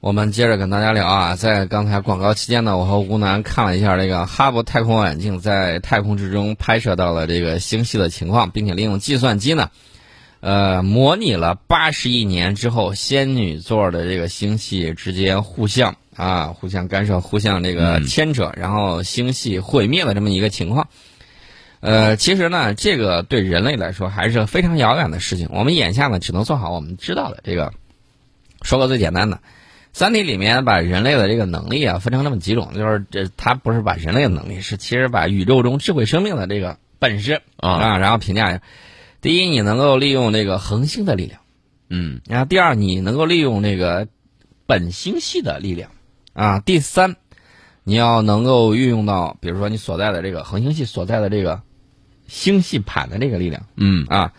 我们接着跟大家聊啊，在刚才广告期间呢，我和吴楠看了一下这个哈勃太空望远镜在太空之中拍摄到了这个星系的情况，并且利用计算机呢，呃，模拟了八十亿年之后仙女座的这个星系之间互相啊互相干涉、互相这个牵扯，然后星系毁灭的这么一个情况。呃，其实呢，这个对人类来说还是非常遥远的事情。我们眼下呢，只能做好我们知道的这个。说个最简单的。《三体》里面把人类的这个能力啊分成那么几种，就是这它不是把人类的能力，是其实把宇宙中智慧生命的这个本事啊，然后评价一下：第一，你能够利用这个恒星的力量，嗯，然后第二，你能够利用这个本星系的力量，啊，第三，你要能够运用到，比如说你所在的这个恒星系所在的这个星系盘的这个力量，嗯。啊，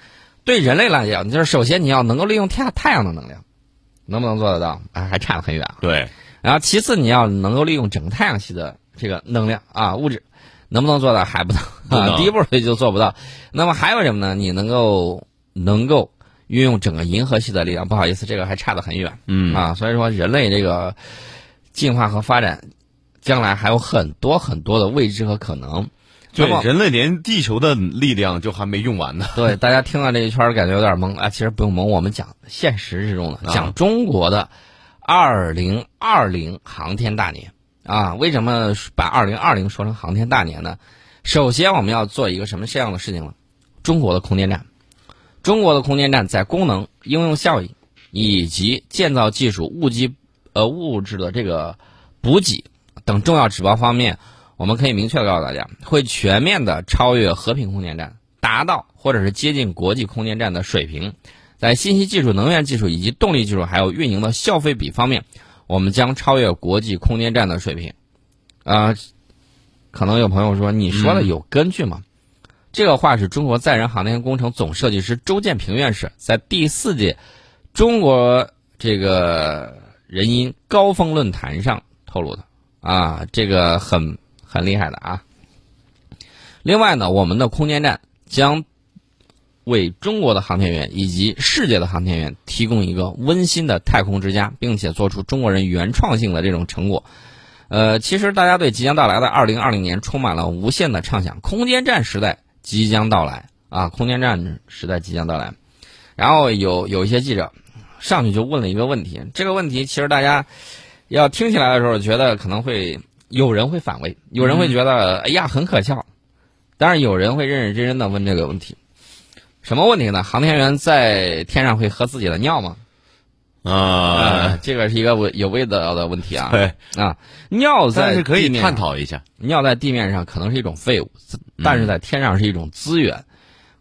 对人类来讲，就是首先你要能够利用太太阳的能量。能不能做得到？啊，还差得很远。对，然后其次你要能够利用整个太阳系的这个能量啊物质，能不能做到还不能啊。第一步也就做不到。那么还有什么呢？你能够能够运用整个银河系的力量？不好意思，这个还差得很远。嗯啊，所以说人类这个进化和发展，将来还有很多很多的未知和可能。对，人类连地球的力量就还没用完呢。对，大家听了这一圈感觉有点懵啊，其实不用懵，我们讲现实之中的，讲中国的二零二零航天大年啊。为什么把二零二零说成航天大年呢？首先，我们要做一个什么这样的事情呢？中国的空间站，中国的空间站在功能、应用效益以及建造技术、物机呃物质的这个补给等重要指标方面。我们可以明确的告诉大家，会全面的超越和平空间站，达到或者是接近国际空间站的水平。在信息技术、能源技术以及动力技术，还有运营的消费比方面，我们将超越国际空间站的水平。啊，可能有朋友说，你说的有根据吗？这个话是中国载人航天工程总设计师周建平院士在第四届中国这个人因高峰论坛上透露的。啊，这个很。很厉害的啊！另外呢，我们的空间站将为中国的航天员以及世界的航天员提供一个温馨的太空之家，并且做出中国人原创性的这种成果。呃，其实大家对即将到来的二零二零年充满了无限的畅想，空间站时代即将到来啊！空间站时代即将到来。然后有有一些记者上去就问了一个问题，这个问题其实大家要听起来的时候，觉得可能会。有人会反胃，有人会觉得哎呀很可笑，但是有人会认认真真的问这个问题，什么问题呢？航天员在天上会喝自己的尿吗？啊，这个是一个有味道的问题啊。对啊，尿在可以探讨一下。尿在地面上可能是一种废物，但是在天上是一种资源。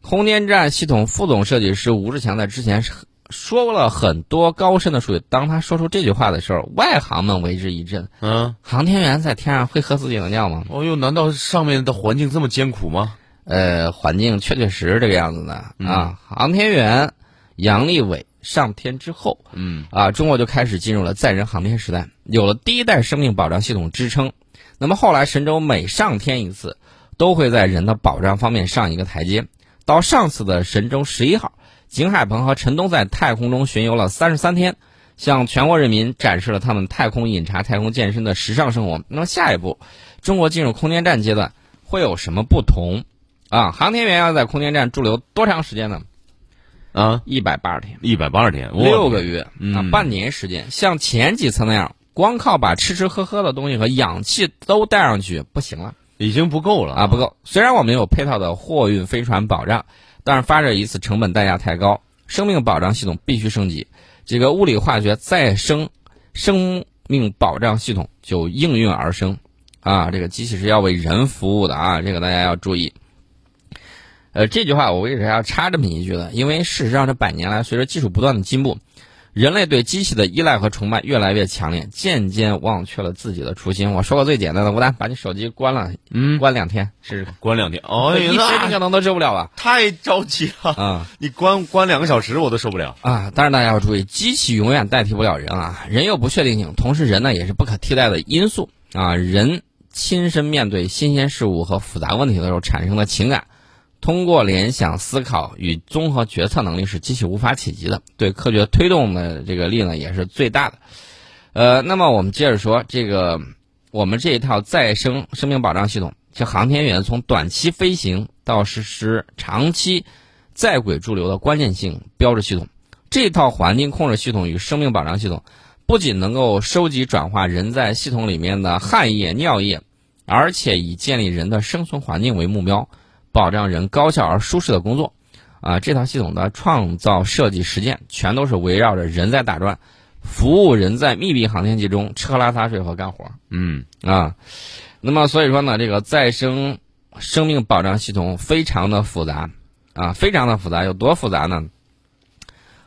空间站系统副总设计师吴志强在之前是。说了很多高深的术语。当他说出这句话的时候，外行们为之一振。嗯，航天员在天上会喝自己的尿吗？哦哟，难道上面的环境这么艰苦吗？呃，环境确确实实这个样子的啊。航天员杨利伟上天之后，嗯啊，中国就开始进入了载人航天时代，有了第一代生命保障系统支撑。那么后来神舟每上天一次，都会在人的保障方面上一个台阶。到上次的神舟十一号。景海鹏和陈东在太空中巡游了三十三天，向全国人民展示了他们太空饮茶、太空健身的时尚生活。那么下一步，中国进入空间站阶段会有什么不同？啊，航天员要在空间站驻留多长时间呢？啊，一百八十天，一百八十天，六个月啊，半年时间。像前几次那样，光靠把吃吃喝喝的东西和氧气都带上去不行了，已经不够了啊，不够。虽然我们有配套的货运飞船保障。但是发射一次成本代价太高，生命保障系统必须升级，这个物理化学再生生命保障系统就应运而生，啊，这个机器是要为人服务的啊，这个大家要注意。呃，这句话我为啥要插这么一句呢？因为事实上这百年来，随着技术不断的进步。人类对机器的依赖和崇拜越来越强烈，渐渐忘却了自己的初心。我说个最简单的，吴丹，把你手机关了，嗯，关两天试试看。关两天，哦，一天你可能都受不了吧？太着急了啊！你关关两个小时我都受不了啊！但是大家要注意，机器永远代替不了人啊，人有不确定性，同时人呢也是不可替代的因素啊。人亲身面对新鲜事物和复杂问题的时候产生的情感。通过联想、思考与综合决策能力是机器无法企及的，对科学推动的这个力呢也是最大的。呃，那么我们接着说这个，我们这一套再生生命保障系统，就航天员从短期飞行到实施长期在轨驻留的关键性标志系统，这套环境控制系统与生命保障系统，不仅能够收集转化人在系统里面的汗液、尿液，而且以建立人的生存环境为目标，保障人高效而舒适的工作。啊，这套系统的创造、设计、实践，全都是围绕着人在打转，服务人在密闭航天器中吃喝拉撒睡和干活。嗯啊，那么所以说呢，这个再生生命保障系统非常的复杂啊，非常的复杂，有多复杂呢？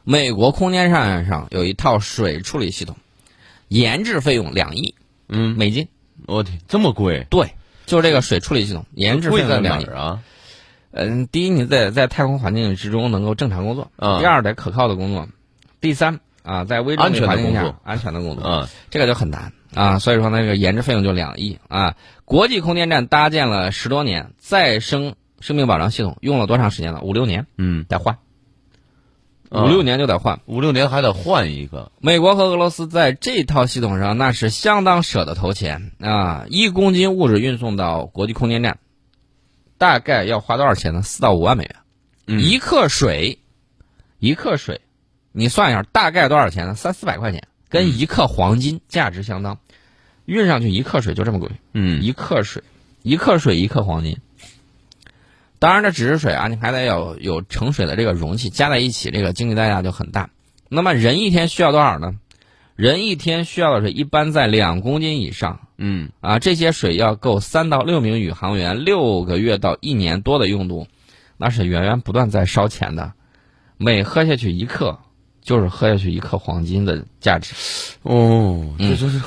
美国空间站上有一套水处理系统，研制费用两亿嗯，美金。我天，这么贵？对，就是这个水处理系统，研制费用两亿。儿啊？嗯，第一，你在在太空环境之中能够正常工作；啊第二，得可靠的工作；第三，啊，在微重力安全的环境下工作安全的工作。嗯，这个就很难啊，所以说那，个研制费用就两亿啊。国际空间站搭建了十多年，再生生命保障系统用了多长时间了？五六年，嗯，得换，啊五六年就得换。五六年还得换一个。美国和俄罗斯在这套系统上那是相当舍得投钱啊！一公斤物质运送到国际空间站，大概要花多少钱呢？四到五万美元。嗯一克水，一克水，你算一下，大概多少钱呢？三四百块钱，跟一克黄金价值相当。运上去一克水就这么贵，嗯一克水，一克水一克黄金。当然，这只是水啊，你还得有有盛水的这个容器，加在一起，这个经济代价就很大。那么人一天需要多少呢？人一天需要的水一般在两公斤以上嗯啊，这些水要够三到六名宇航员六个月到一年多的用度，那是源源不断在烧钱的。每喝下去一克，就是喝下去一克黄金的价值。哦，嗯这就是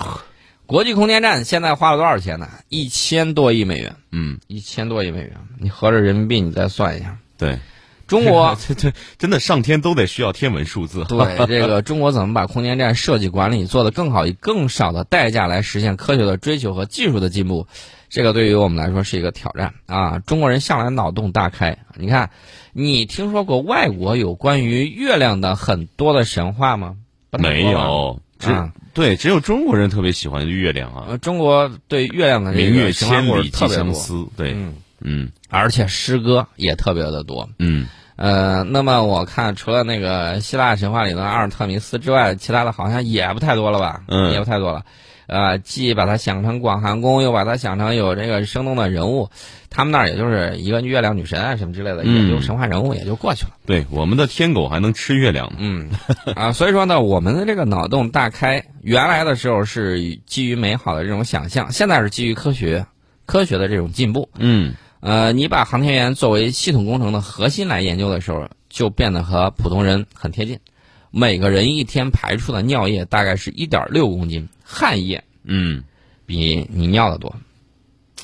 国际空间站现在花了多少钱呢？一千多亿美元，嗯，一千多亿美元，你合着人民币你再算一下。对，中国 这这真的上天都得需要天文数字。对 这个中国怎么把空间站设计管理做得更好，以更少的代价来实现科学的追求和技术的进步，这个对于我们来说是一个挑战啊！中国人向来脑洞大开，你看，你听说过外国有关于月亮的很多的神话吗？没有，只啊对，只有中国人特别喜欢月亮啊，呃，中国对月亮的这明月千里寄相思。对，嗯，嗯而且诗歌也特别的多。嗯呃，那么我看除了那个希腊神话里的阿尔特弥斯之外，其他的好像也不太多了吧？嗯也不太多了。呃，既把它想成广寒宫，又把它想成有这个生动的人物，他们那儿也就是一个月亮女神啊什么之类的，嗯也就神话人物也就过去了。对，我们的天狗还能吃月亮呢。嗯，啊，所以说呢，我们的这个脑洞大开，原来的时候是基于美好的这种想象，现在是基于科学科学的这种进步。嗯呃，你把航天员作为系统工程的核心来研究的时候，就变得和普通人很贴近。每个人一天排出的尿液大概是一点六公斤，汗液嗯比你尿的多，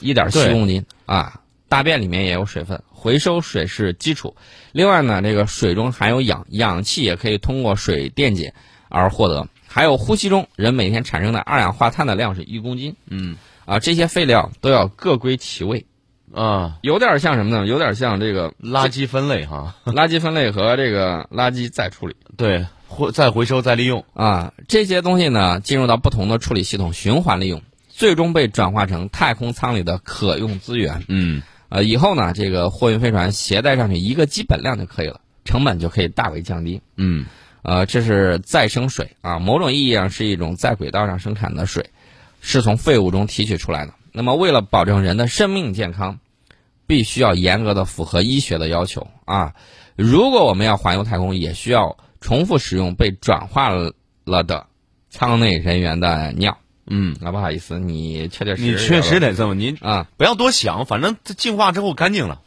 一点七公斤啊。大便里面也有水分，回收水是基础。另外呢，这个水中含有氧，氧气也可以通过水电解而获得。还有呼吸中，人每天产生的二氧化碳的量是一公斤嗯啊。这些废料都要各归其位，啊，有点像什么呢？有点像这个垃圾分类哈，垃圾分类和这个垃圾再处理对，回再回收再利用。啊，这些东西呢进入到不同的处理系统循环利用，最终被转化成太空舱里的可用资源。嗯呃，以后呢，这个货运飞船携带上去一个基本量就可以了，成本就可以大为降低。嗯呃，这是再生水啊，某种意义上是一种在轨道上生产的水，是从废物中提取出来的。那么，为了保证人的生命健康，必须要严格的符合医学的要求啊。如果我们要环游太空，也需要重复使用被转化了的舱内人员的尿。嗯，啊，不好意思，你确确实你确实得这么，您啊。不要多想，反正这进化之后干净了。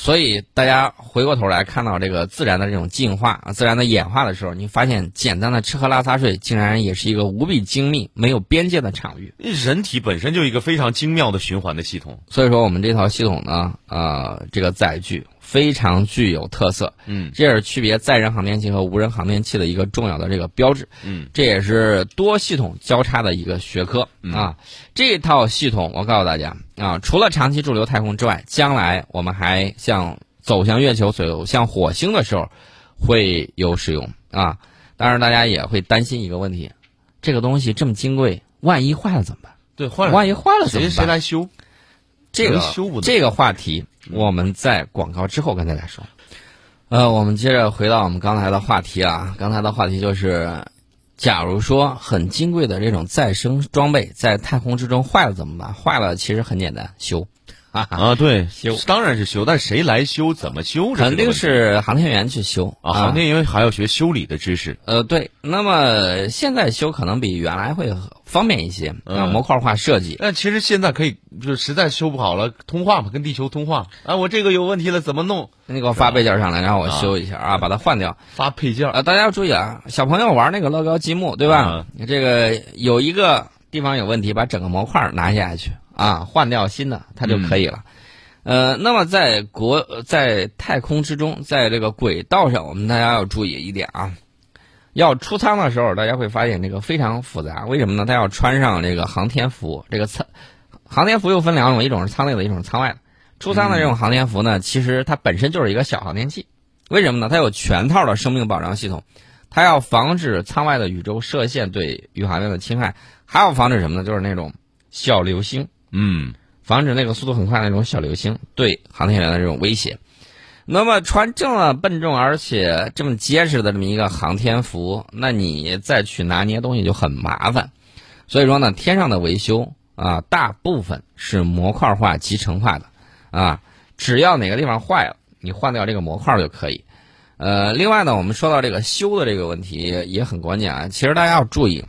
所以大家回过头来看到这个自然的这种进化、啊自然的演化的时候，你发现简单的吃喝拉撒睡竟然也是一个无比精密、没有边界的场域。人体本身就一个非常精妙的循环的系统。所以说，我们这套系统呢，呃，这个载具非常具有特色，嗯这也是区别载人航天器和无人航天器的一个重要的这个标志。嗯，这也是多系统交叉的一个学科啊。这套系统，我告诉大家啊，除了长期驻留太空之外，将来我们还向走向月球、走向火星的时候会有使用啊。当然，大家也会担心一个问题：这个东西这么金贵，万一坏了怎么办？对，坏了万一坏了怎么谁办？谁来修？这个修不这个话题，我们在广告之后跟大家说。呃，我们接着回到我们刚才的话题啊，刚才的话题就是，假如说很金贵的这种再生装备在太空之中坏了怎么办？坏了其实很简单，修，啊，对，修当然是修，但谁来修？怎么修？肯定是航天员去修啊，航天员还要学修理的知识。呃，对，那么现在修可能比原来会方便一些啊，嗯模块化设计。那其实现在可以，就实在修不好了，通话嘛，跟地球通话啊，我这个有问题了，怎么弄？你给我发配件上来，然后我修一下啊，把它换掉。发配件儿啊，大家要注意啊，小朋友玩那个乐高积木，对吧？这个有一个地方有问题，把整个模块拿下去啊，换掉新的，它就可以了。呃，那么在国在太空之中，在这个轨道上，我们大家要注意一点啊，要出舱的时候，大家会发现这个非常复杂。为什么呢？它要穿上这个航天服，这个舱航天服又分两种，一种是舱内的，一种是舱外的。出舱的这种航天服呢，其实它本身就是一个小航天器。为什么呢？它有全套的生命保障系统，它要防止舱外的宇宙射线对宇航员的侵害，还要防止什么呢？就是那种小流星，嗯，防止那个速度很快的那种小流星对航天员的这种威胁。那么穿这么笨重而且这么结实的这么一个航天服，那你再去拿捏东西就很麻烦。所以说呢，天上的维修啊，大部分是模块化、集成化的啊，只要哪个地方坏了，你换掉这个模块就可以。呃，另外呢，我们说到这个修的这个问题也很关键啊。其实大家要注意，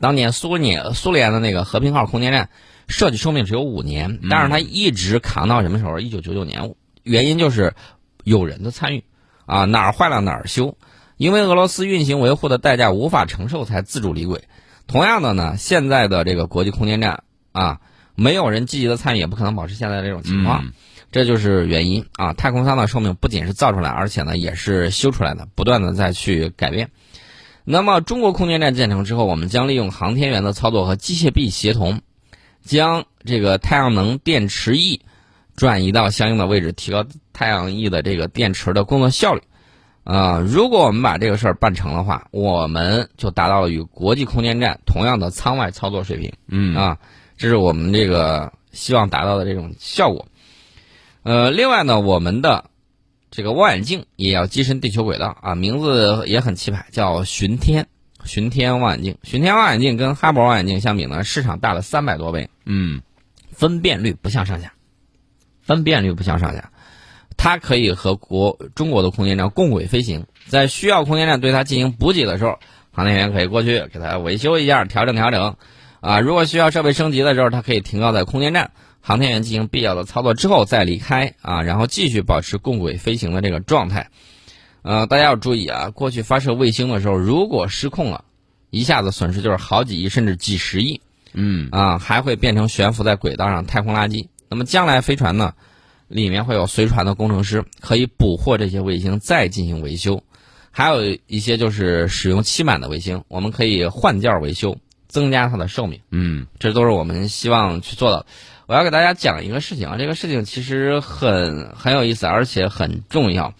当年苏联苏联的那个和平号空间站设计寿命只有五年，但是它一直扛到什么时候？一九九九年，原因就是有人的参与啊，哪儿坏了哪儿修，因为俄罗斯运行维护的代价无法承受才自主离轨。同样的呢，现在的这个国际空间站啊，没有人积极的参与，也不可能保持现在这种情况。嗯这就是原因啊！太空舱的寿命不仅是造出来，而且呢也是修出来的，不断的再去改变。那么中国空间站建成之后，我们将利用航天员的操作和机械臂协同，将这个太阳能电池翼转移到相应的位置，提高太阳翼的这个电池的工作效率。啊、如果我们把这个事儿办成的话，我们就达到了与国际空间站同样的舱外操作水平。嗯啊，这是我们这个希望达到的这种效果。呃，另外呢，我们的这个望远镜也要跻身地球轨道啊，名字也很气派，叫巡天。巡天望远镜，巡天望远镜跟哈勃望远镜相比呢，市场大了三百多倍，嗯分辨率不相上下，分辨率不相上下。它可以和国中国的空间站共轨飞行，在需要空间站对它进行补给的时候，航天员可以过去给它维修一下，调整调整。啊，如果需要设备升级的时候，它可以停靠在空间站，航天员进行必要的操作之后再离开啊，然后继续保持共轨飞行的这个状态。呃，大家要注意啊，过去发射卫星的时候，如果失控了，一下子损失就是好几亿甚至几十亿。嗯啊，还会变成悬浮在轨道上太空垃圾。那么将来飞船呢，里面会有随船的工程师，可以捕获这些卫星再进行维修。还有一些就是使用期满的卫星，我们可以换件维修，增加它的寿命。嗯这都是我们希望去做的。我要给大家讲一个事情啊，这个事情其实很很有意思，而且很重要。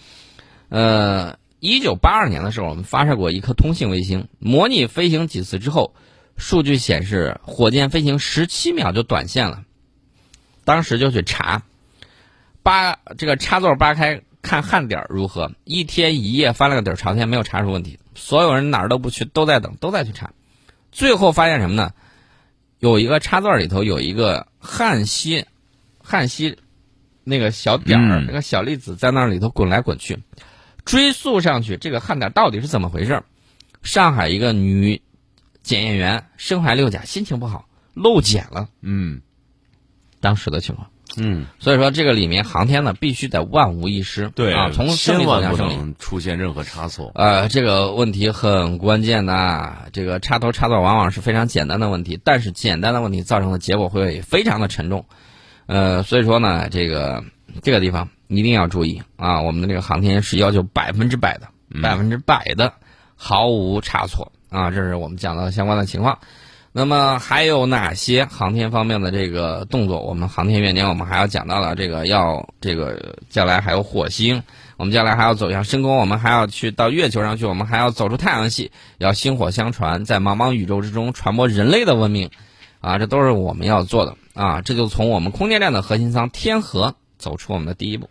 呃，一九八二年的时候，我们发射过一颗通信卫星，模拟飞行几次之后，数据显示火箭飞行十七秒就短线了。当时就去查，扒这个插座扒开看焊点如何，一天一夜翻了个底儿朝天，没有查出问题。所有人哪儿都不去，都在等，都在去查。最后发现什么呢？有一个插座里头有一个焊锡，焊锡那个小点儿，嗯那个小粒子在那里头滚来滚去。追溯上去，这个焊点到底是怎么回事？上海一个女检验员身怀六甲，心情不好，漏检了，嗯当时的情况。嗯，所以说，这个里面航天呢，必须得万无一失。对啊，从生千命走万不。能出现任何差错。呃，这个问题很关键的啊，这个插头插座往往是非常简单的问题，但是简单的问题造成的结果会非常的沉重。呃，所以说呢，这个这个地方一定要注意啊，我们的这个航天是要求百分之百的，百分之百的毫无差错啊，这是我们讲到的相关的情况。那么还有哪些航天方面的这个动作？我们航天元年我们还要讲到了这个要这个将来还有火星，我们将来还要走向深空，我们还要去到月球上去，我们还要走出太阳系，要薪火相传，在茫茫宇宙之中传播人类的文明，啊，这都是我们要做的啊！这就从我们空间站的核心舱天河走出我们的第一步。